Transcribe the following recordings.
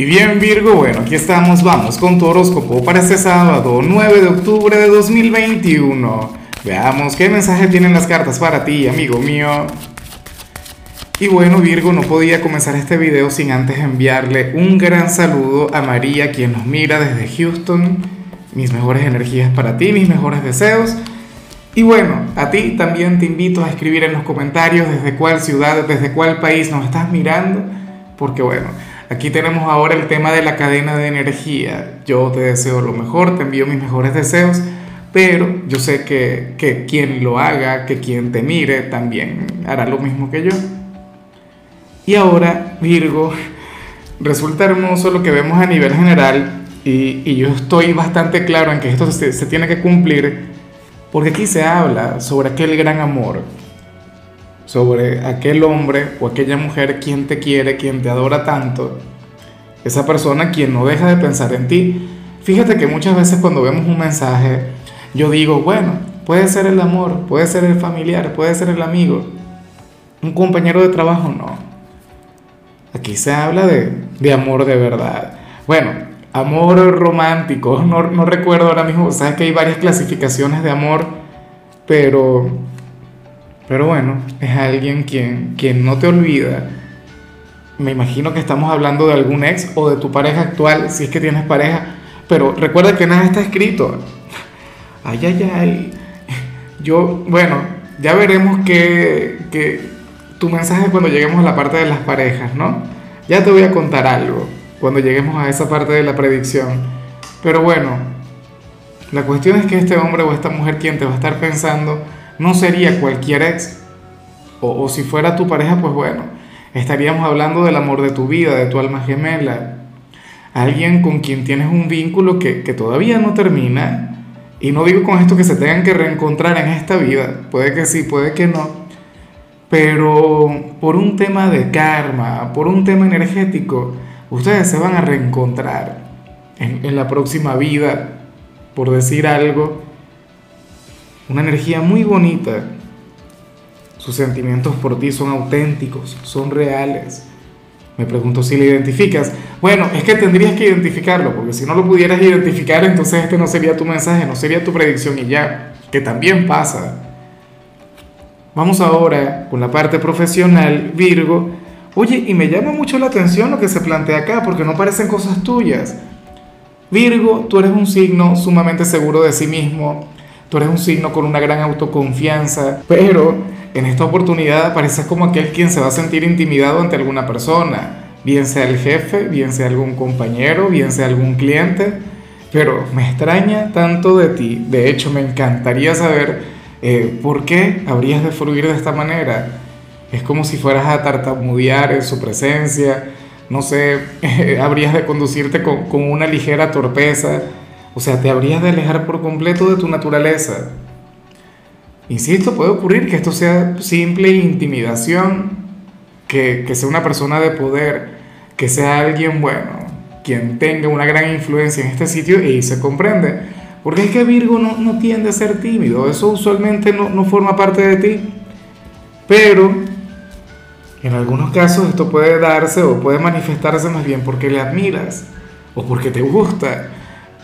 Y bien Virgo, bueno, aquí estamos, vamos con tu horóscopo para este sábado 9 de octubre de 2021. Veamos qué mensaje tienen las cartas para ti, amigo mío. Y bueno Virgo, no podía comenzar este video sin antes enviarle un gran saludo a María, quien nos mira desde Houston. Mis mejores energías para ti, mis mejores deseos. Y bueno, a ti también te invito a escribir en los comentarios desde cuál ciudad, desde cuál país nos estás mirando, porque bueno, Aquí tenemos ahora el tema de la cadena de energía. Yo te deseo lo mejor, te envío mis mejores deseos, pero yo sé que, que quien lo haga, que quien te mire, también hará lo mismo que yo. Y ahora, Virgo, resulta hermoso lo que vemos a nivel general y, yo estoy bastante claro en que esto se, se tiene que cumplir porque aquí se habla sobre aquel gran amor, sobre aquel hombre o aquella mujer quien te quiere, quien te adora tanto, esa persona quien no deja de pensar en ti. Fíjate que muchas veces cuando vemos un mensaje, yo digo, bueno, puede ser el amor, puede ser el familiar, puede ser el amigo, un compañero de trabajo, no. Aquí se habla de, de amor de verdad. Bueno, amor romántico, no, no recuerdo ahora mismo, sabes que hay varias clasificaciones de amor, pero pero bueno, es alguien quien, quien no te olvida. Me imagino que estamos hablando de algún ex o de tu pareja actual, si es que tienes pareja. Pero recuerda que nada está escrito. Ay, ay, ay. Yo, bueno, ya veremos que, que tu mensaje cuando lleguemos a la parte de las parejas, ¿no? Ya te voy a contar algo cuando lleguemos a esa parte de la predicción. Pero bueno, la cuestión es que este hombre o esta mujer quien te va a estar pensando no sería cualquier ex. O, si fuera tu pareja, pues bueno, estaríamos hablando del amor de tu vida, de tu alma gemela. Alguien con quien tienes un vínculo que, que todavía no termina. Y no digo con esto que se tengan que reencontrar en esta vida. Puede que sí, puede que no. Pero por un tema de karma, por un tema energético, ustedes se van a reencontrar en, en la próxima vida, por decir algo una energía muy bonita. Sus sentimientos por ti son auténticos, son reales. Me pregunto si lo identificas. Bueno, es que tendrías que identificarlo, porque si no lo pudieras identificar, entonces este no sería tu mensaje, no sería tu predicción y ya, que también pasa. Vamos ahora con la parte profesional, Virgo. Oye, y me llama mucho la atención lo que se plantea acá, porque no parecen cosas tuyas. Virgo, tú eres un signo sumamente seguro de sí mismo, Tú eres un signo con una gran autoconfianza, pero en esta oportunidad pareces como aquel quien se va a sentir intimidado ante alguna persona, bien sea el jefe, bien sea algún compañero, bien sea algún cliente, pero me extraña tanto de ti. De hecho, me encantaría saber eh, por qué habrías de fluir de esta manera. Es como si fueras a tartamudear en su presencia, no sé, habrías de conducirte con, con una ligera torpeza o sea, te habrías de alejar por completo de tu naturaleza. Insisto, puede ocurrir que esto sea simple intimidación, que, sea una persona de poder, que sea alguien bueno, quien tenga una gran influencia en este sitio y se comprende. Porque es que Virgo no, no tiende a ser tímido, eso usualmente no, no forma parte de ti. Pero en algunos casos esto puede darse o puede manifestarse más bien porque le admiras o porque te gusta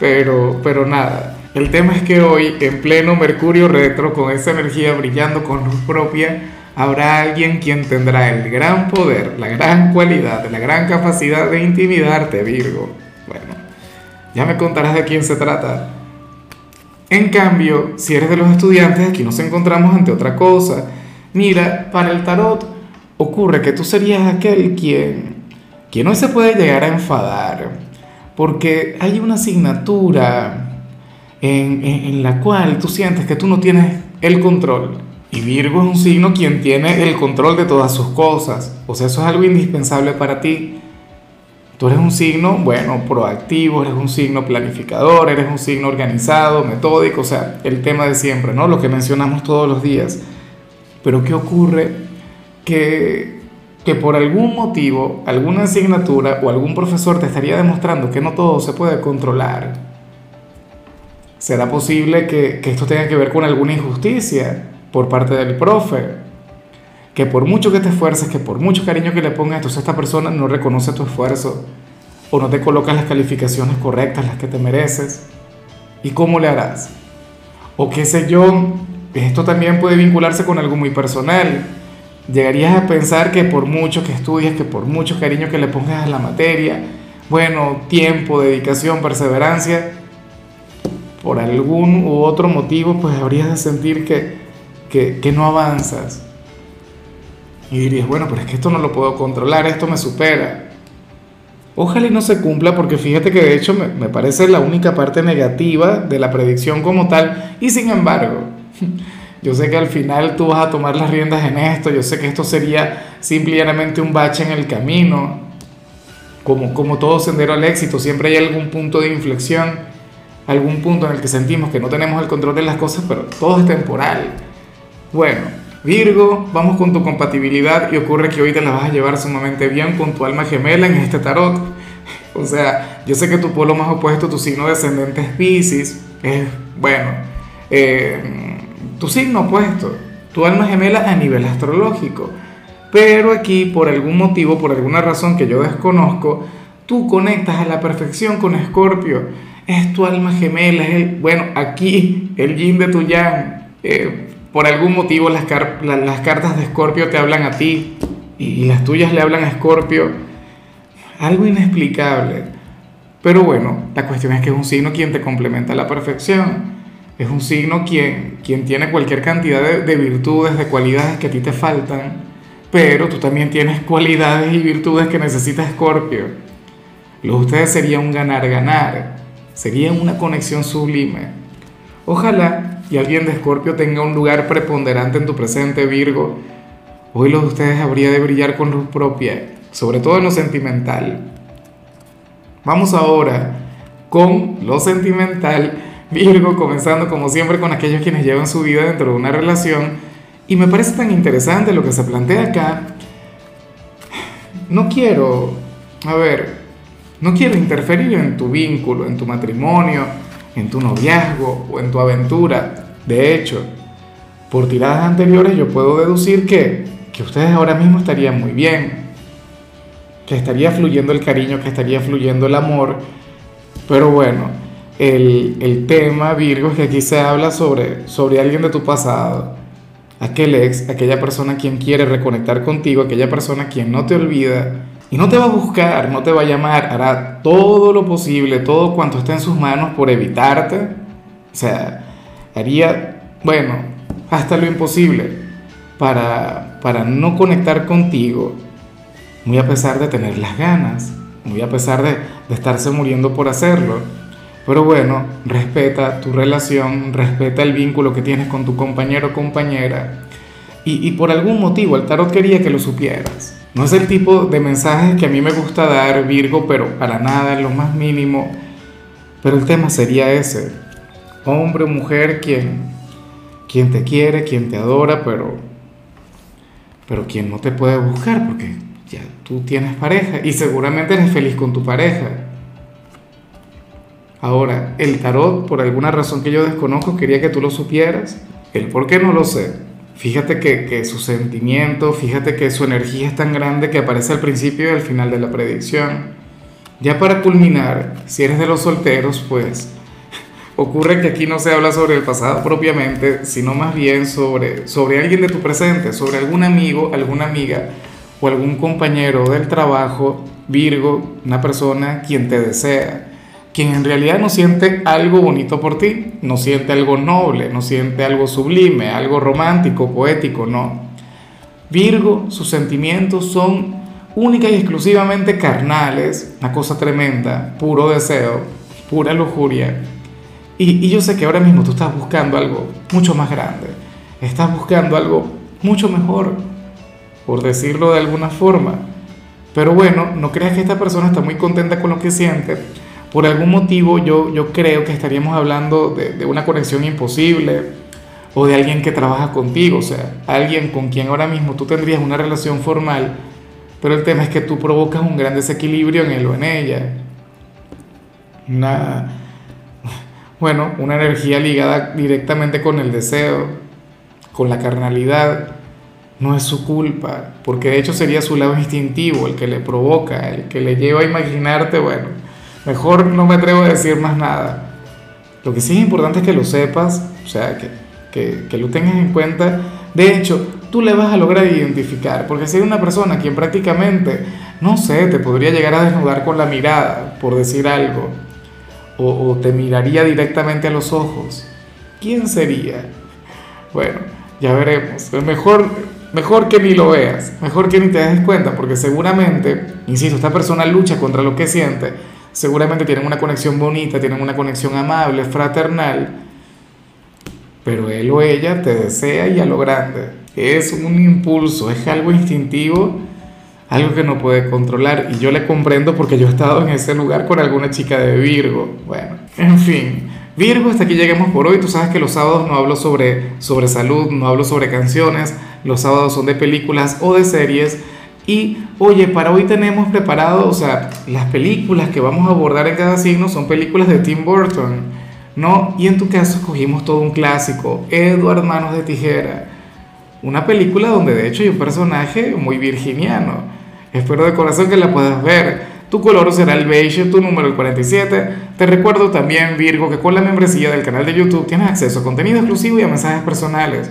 pero, pero nada, el tema es que hoy, en pleno Mercurio retro, con esa energía brillando con luz propia, habrá alguien quien tendrá el gran poder, la gran cualidad, la gran capacidad de intimidarte, Virgo. Bueno, ya me contarás de quién se trata. En cambio, si eres de los estudiantes, aquí nos encontramos ante otra cosa. Mira, para el tarot ocurre que tú serías aquel quien, quien no se puede llegar a enfadar porque hay una asignatura en, la cual tú sientes que tú no tienes el control. Y Virgo es un signo quien tiene el control de todas sus cosas. O sea, eso es algo indispensable para ti. Tú eres un signo, bueno, proactivo, eres un signo planificador, eres un signo organizado, metódico, o sea, el tema de siempre, ¿no? Lo que mencionamos todos los días. Pero ¿qué ocurre? Que que por algún motivo, alguna asignatura o algún profesor te estaría demostrando que no todo se puede controlar. ¿Será posible que, esto tenga que ver con alguna injusticia por parte del profe? Que por mucho que te esfuerces, que por mucho cariño que le pongas, entonces esta persona no reconoce tu esfuerzo. o no te colocas las calificaciones correctas, las que te mereces. ¿Y cómo le harás? O qué sé yo, esto también puede vincularse con algo muy personal. Llegarías a pensar que por mucho que estudies, que por mucho cariño que le pongas a la materia, bueno, tiempo, dedicación, perseverancia, por algún u otro motivo, pues habrías de sentir que, que, que no avanzas. Y dirías, bueno, pero es que esto no lo puedo controlar, esto me supera. Ojalá y no se cumpla porque fíjate que de hecho me, me, parece la única parte negativa de la predicción como tal. Y sin embargo, yo sé que al final tú vas a tomar las riendas en esto, yo sé que esto sería simplemente un bache en el camino. Como, como todo sendero al éxito, siempre hay algún punto de inflexión, algún punto en el que sentimos que no tenemos el control de las cosas, pero todo es temporal. Bueno, Virgo, vamos con tu compatibilidad y ocurre que hoy te la vas a llevar sumamente bien con tu alma gemela en este tarot. O sea, yo sé que tu polo más opuesto, tu signo descendente es Pisces, es, bueno, eh, tu signo opuesto, tu alma gemela a nivel astrológico. Pero aquí, por algún motivo, por alguna razón que yo desconozco, tú conectas a la perfección con Escorpio. Es tu alma gemela, el, bueno, aquí el yin de tu yang. Eh, por algún motivo las, cartas de Escorpio te hablan a ti y, las tuyas le hablan a Escorpio. Algo inexplicable. Pero bueno, la cuestión es que es un signo quien te complementa a la perfección. Es un signo quien, quien tiene cualquier cantidad de, de virtudes, de cualidades que a ti te faltan. Pero tú también tienes cualidades y virtudes que necesita Escorpio. Lo de ustedes sería un ganar-ganar. Sería una conexión sublime. Ojalá y alguien de Escorpio tenga un lugar preponderante en tu presente, Virgo, hoy los de ustedes habría de brillar con luz propia, sobre todo en lo sentimental. Vamos ahora con lo sentimental, Virgo, comenzando como siempre con aquellos quienes llevan su vida dentro de una relación. Y me parece tan interesante lo que se plantea acá. No quiero, a ver, no quiero interferir en tu vínculo, en tu matrimonio, en tu noviazgo o en tu aventura. De hecho, por tiradas anteriores yo puedo deducir que, que ustedes ahora mismo estarían muy bien, que estaría fluyendo el cariño, que estaría fluyendo el amor. Pero bueno, el, el, tema, Virgo, es que aquí se habla sobre, sobre alguien de tu pasado, aquel ex, aquella persona quien quiere reconectar contigo, aquella persona quien no te olvida y no te va a buscar, no te va a llamar, hará todo lo posible, todo cuanto esté en sus manos por evitarte. O sea, haría, bueno, hasta lo imposible para, para no conectar contigo, muy a pesar de tener las ganas, muy a pesar de, de estarse muriendo por hacerlo. Pero bueno, respeta tu relación, respeta el vínculo que tienes con tu compañero o compañera. Y, y por algún motivo el tarot quería que lo supieras. No es el tipo de mensajes que a mí me gusta dar, Virgo, pero para nada, en lo más mínimo. Pero el tema sería ese. Hombre o mujer, quien, quien te quiere, quien te adora, pero, pero quien no te puede buscar, porque ya tú tienes pareja y seguramente eres feliz con tu pareja. Ahora, el tarot, por alguna razón que yo desconozco, quería que tú lo supieras. El por qué no lo sé. Fíjate que, que, su sentimiento, fíjate que su energía es tan grande que aparece al principio y al final de la predicción. Ya para culminar, si eres de los solteros, pues ocurre que aquí no se habla sobre el pasado propiamente, sino más bien sobre, sobre alguien de tu presente, sobre algún amigo, alguna amiga o algún compañero del trabajo, Virgo, una persona quien te desea quien en realidad no siente algo bonito por ti, no siente algo noble, no siente algo sublime, algo romántico, poético, no. Virgo, sus sentimientos son única y exclusivamente carnales, una cosa tremenda, puro deseo, pura lujuria. Y, y, yo sé que ahora mismo tú estás buscando algo mucho más grande, estás buscando algo mucho mejor, por decirlo de alguna forma. Pero bueno, no creas que esta persona está muy contenta con lo que siente por algún motivo yo, yo creo que estaríamos hablando de, una conexión imposible o de alguien que trabaja contigo, o sea, alguien con quien ahora mismo tú tendrías una relación formal, pero el tema es que tú provocas un gran desequilibrio en él o en ella. Una, bueno, una energía ligada directamente con el deseo, con la carnalidad. no es su culpa, porque de hecho sería su lado instintivo el que le provoca, el que le lleva a imaginarte, bueno, mejor no me atrevo a decir más nada. Lo que sí es importante es que lo sepas, o sea, que, que, lo tengas en cuenta. De hecho, tú le vas a lograr identificar, porque si hay una persona quien prácticamente, no sé, te podría llegar a desnudar con la mirada, por decir algo, o, o te miraría directamente a los ojos, ¿quién sería? Bueno, ya veremos. Mejor Mejor que ni lo veas, mejor que ni te des cuenta, porque seguramente, insisto, esta persona lucha contra lo que siente, seguramente tienen una conexión bonita, tienen una conexión amable, fraternal, pero él o ella te desea y a lo grande. Es un impulso, es algo instintivo, algo que no puede controlar, y yo le comprendo porque yo he estado en ese lugar con alguna chica de Virgo. Bueno, en fin. Virgo, hasta aquí lleguemos por hoy. Tú sabes que los sábados no hablo sobre, sobre salud, no hablo sobre canciones, los sábados son de películas o de series. Y oye, para hoy tenemos preparado, o sea, las películas que vamos a abordar en cada signo son películas de Tim Burton, ¿no? Y en tu caso escogimos todo un clásico, Edward Manos de Tijera. Una película donde de hecho hay un personaje muy virginiano. Espero de corazón que la puedas ver. Tu color será el beige, tu número el 47. Te recuerdo también, Virgo, que con la membresía del canal de YouTube tienes acceso a contenido exclusivo y a mensajes personales.